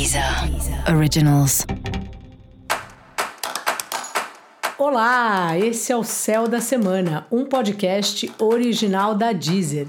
Deezer Originals. Olá, esse é o Céu da Semana, um podcast original da Deezer.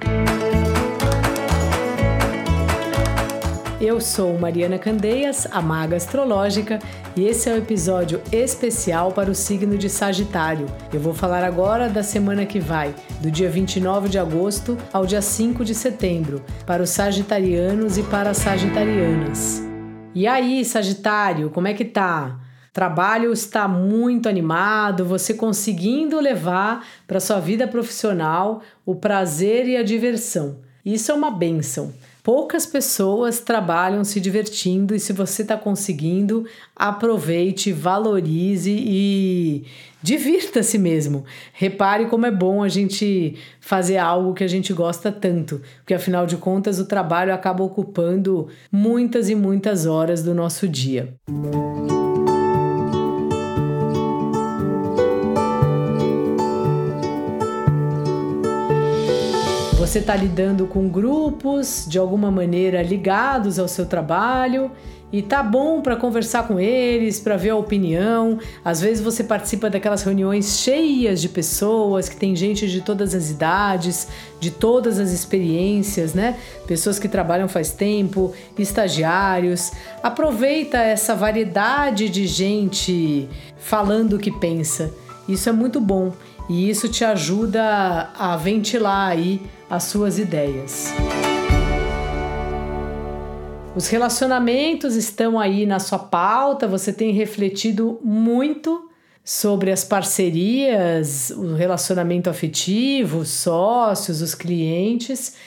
Eu sou Mariana Candeias, a maga astrológica, e esse é o um episódio especial para o signo de Sagitário. Eu vou falar agora da semana que vai, do dia 29 de agosto ao dia 5 de setembro, para os sagitarianos e para as sagitarianas. E aí, Sagitário, como é que tá? Trabalho está muito animado, você conseguindo levar para sua vida profissional o prazer e a diversão. Isso é uma benção. Poucas pessoas trabalham se divertindo e se você está conseguindo, aproveite, valorize e divirta-se mesmo. Repare como é bom a gente fazer algo que a gente gosta tanto, porque afinal de contas o trabalho acaba ocupando muitas e muitas horas do nosso dia. Música Você está lidando com grupos de alguma maneira ligados ao seu trabalho e tá bom para conversar com eles, para ver a opinião. Às vezes você participa daquelas reuniões cheias de pessoas, que tem gente de todas as idades, de todas as experiências, né? Pessoas que trabalham faz tempo, estagiários. Aproveita essa variedade de gente falando o que pensa. Isso é muito bom e isso te ajuda a ventilar aí as suas ideias. Os relacionamentos estão aí na sua pauta, você tem refletido muito sobre as parcerias, o relacionamento afetivo, os sócios, os clientes,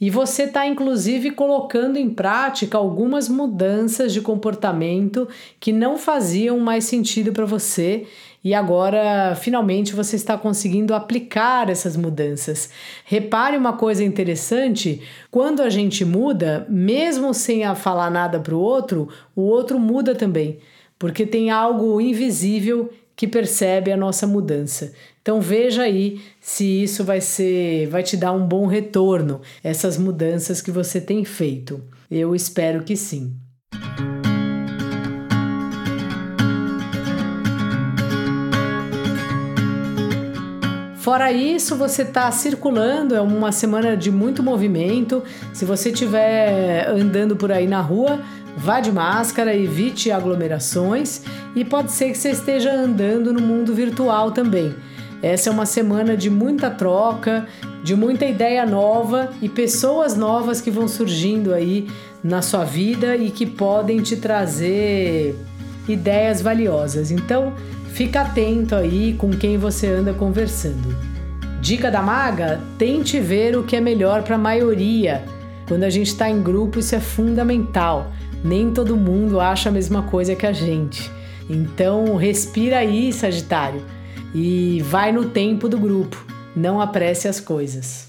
e você está inclusive colocando em prática algumas mudanças de comportamento que não faziam mais sentido para você e agora finalmente você está conseguindo aplicar essas mudanças. Repare uma coisa interessante: quando a gente muda, mesmo sem falar nada para o outro, o outro muda também, porque tem algo invisível que percebe a nossa mudança. Então veja aí se isso vai ser, vai te dar um bom retorno, essas mudanças que você tem feito. Eu espero que sim. Fora isso, você está circulando, é uma semana de muito movimento. Se você estiver andando por aí na rua, vá de máscara, evite aglomerações e pode ser que você esteja andando no mundo virtual também. Essa é uma semana de muita troca, de muita ideia nova e pessoas novas que vão surgindo aí na sua vida e que podem te trazer ideias valiosas. Então, Fica atento aí com quem você anda conversando. Dica da maga: tente ver o que é melhor para a maioria. Quando a gente está em grupo, isso é fundamental. Nem todo mundo acha a mesma coisa que a gente. Então, respira aí, Sagitário, e vai no tempo do grupo. Não apresse as coisas.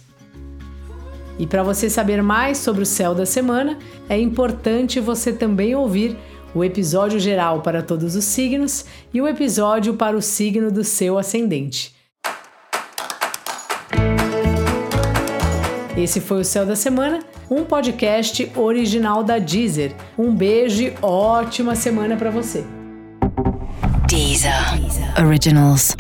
E para você saber mais sobre o céu da semana, é importante você também ouvir o episódio geral para todos os signos e o episódio para o signo do seu ascendente. Esse foi o Céu da Semana, um podcast original da Deezer. Um beijo e ótima semana para você. Deezer. Deezer. Originals.